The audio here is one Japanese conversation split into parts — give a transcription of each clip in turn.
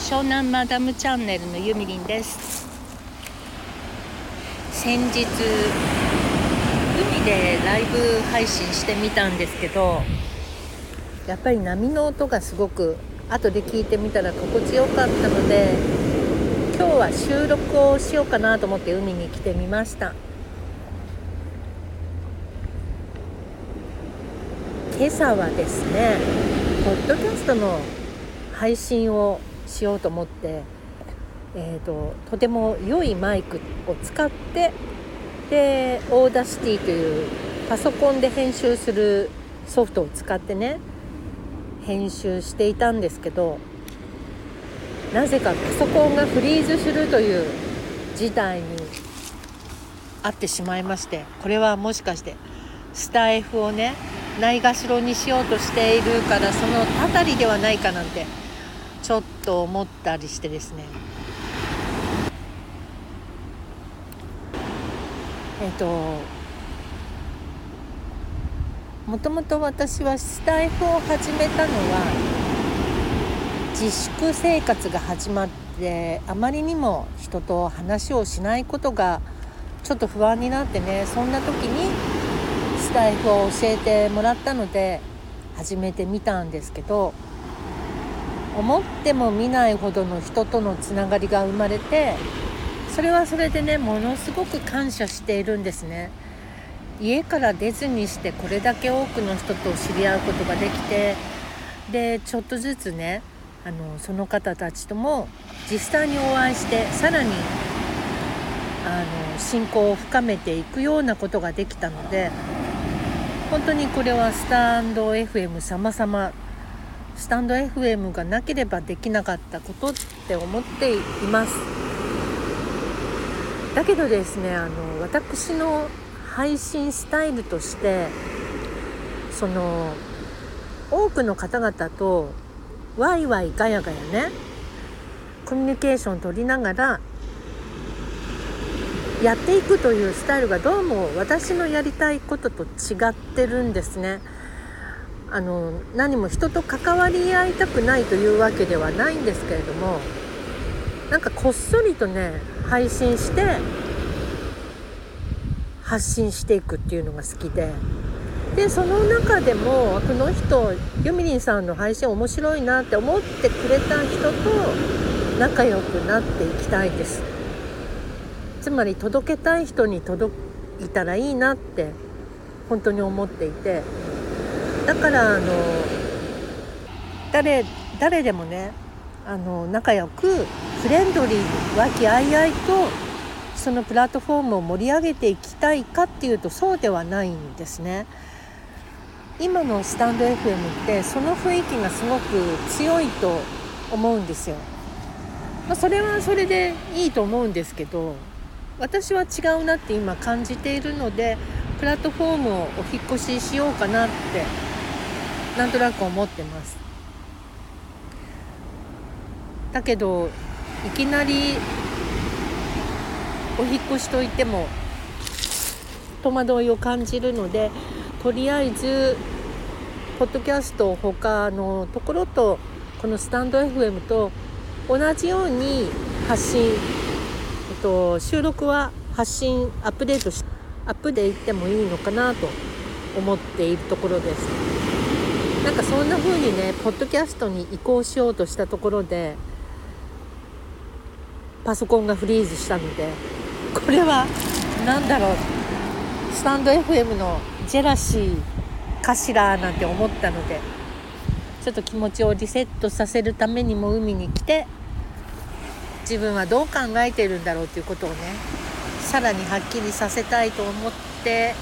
湘南マダムチャンネルのゆみりんです。先日海でライブ配信してみたんですけどやっぱり波の音がすごく後で聞いてみたら心地よかったので今日は収録をしようかなと思って海に来てみました。今朝はですねポッドキャストの配信をしようと思って、えーと、とても良いマイクを使ってで Audacity というパソコンで編集するソフトを使ってね編集していたんですけどなぜかパソコンがフリーズするという事態にあってしまいましてこれはもしかしてスタイフをねないがしろにしようとしているからその辺りではないかなんてちょっと思ったりしてですね。えっ、ともともと私はスタイフを始めたのは自粛生活が始まってあまりにも人と話をしないことがちょっと不安になってねそんな時にスタイフを教えてもらったので始めてみたんですけど思っても見ないほどの人とのつながりが生まれてそれはそれでねものすごく感謝しているんですね。家から出ずにしてこれだけ多くの人と知り合うことができてでちょっとずつねあのその方たちとも実際にお会いしてさらにあの信仰を深めていくようなことができたので本当にこれはスタンド FM 様々スタンド FM がなければできなかったことって思っていますだけどですねあの私の配信スタイルとしてその多くの方々とワイワイガヤガヤねコミュニケーション取りながらやっていくというスタイルがどうも私のやりたいことと違ってるんですね。あの何も人と関わり合いたくないというわけではないんですけれどもなんかこっそりとね配信して発信していくっていうのが好きででその中でもこの人ユミリンさんの配信面白いなって思ってくれた人と仲良くなっていきたいです。つまり届けたい人に届いたらいいなって本当に思っていてだからあの誰誰でもねあの仲良くフレンドリーに和気あいあいとそのプラットフォームを盛り上げていきたいかっていうとそうではないんですね。今のスタンド FM ってその雰囲気がすごく強いと思うんですよ。まあ、それはそれでいいと思うんですけど私は違うなって今感じているのでプラットフォームをお引越ししようかなってなんとなく思ってます。だけどいきなりお引越しといても戸惑いを感じるのでとりあえずポッドキャスト他のところとこのスタンド FM と同じように発信えっと、収録は発信アップデートしアップでいってもいいのかなと思っているところです。なんかそんな風にねポッドキャストに移行しようとしたところでパソコンがフリーズしたのでこれは何だろうスタンド FM のジェラシーかしらなんて思ったのでちょっと気持ちをリセットさせるためにも海に来て自分はどう考えているんだろうということをねさらにはっきりさせたいと思って、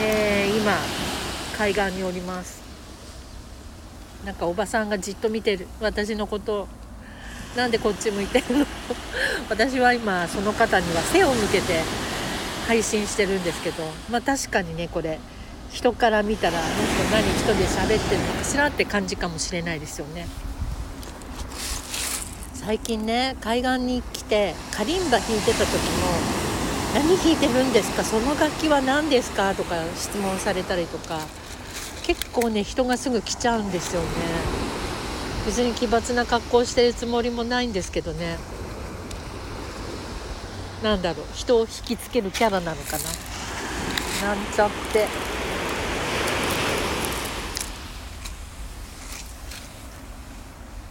えー、今海岸におります。なんかおばさんがじっと見てる。私のこと。をなんでこっち向いてるの？私は今その方には背を向けて配信してるんですけど。まあ確かにねこれ。人から見たらあの人何一人で喋ってるのかしらって感じかもしれないですよね。最近ね海岸に来てカリンバ弾いてた時も「何弾いてるんですか？その楽器は何ですか?」とか質問されたりとか。結構ね人がすぐ来ちゃうんですよね。別に奇抜な格好してるつもりもないんですけどね。なんだろう人を引きつけるキャラなのかな。なんちゃって。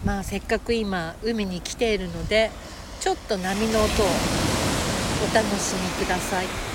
まあせっかく今海に来ているのでちょっと波の音をお楽しみください。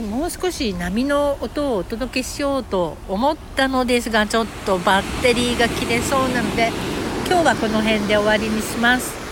いもう少し波の音をお届けしようと思ったのですがちょっとバッテリーが切れそうなので今日はこの辺で終わりにします。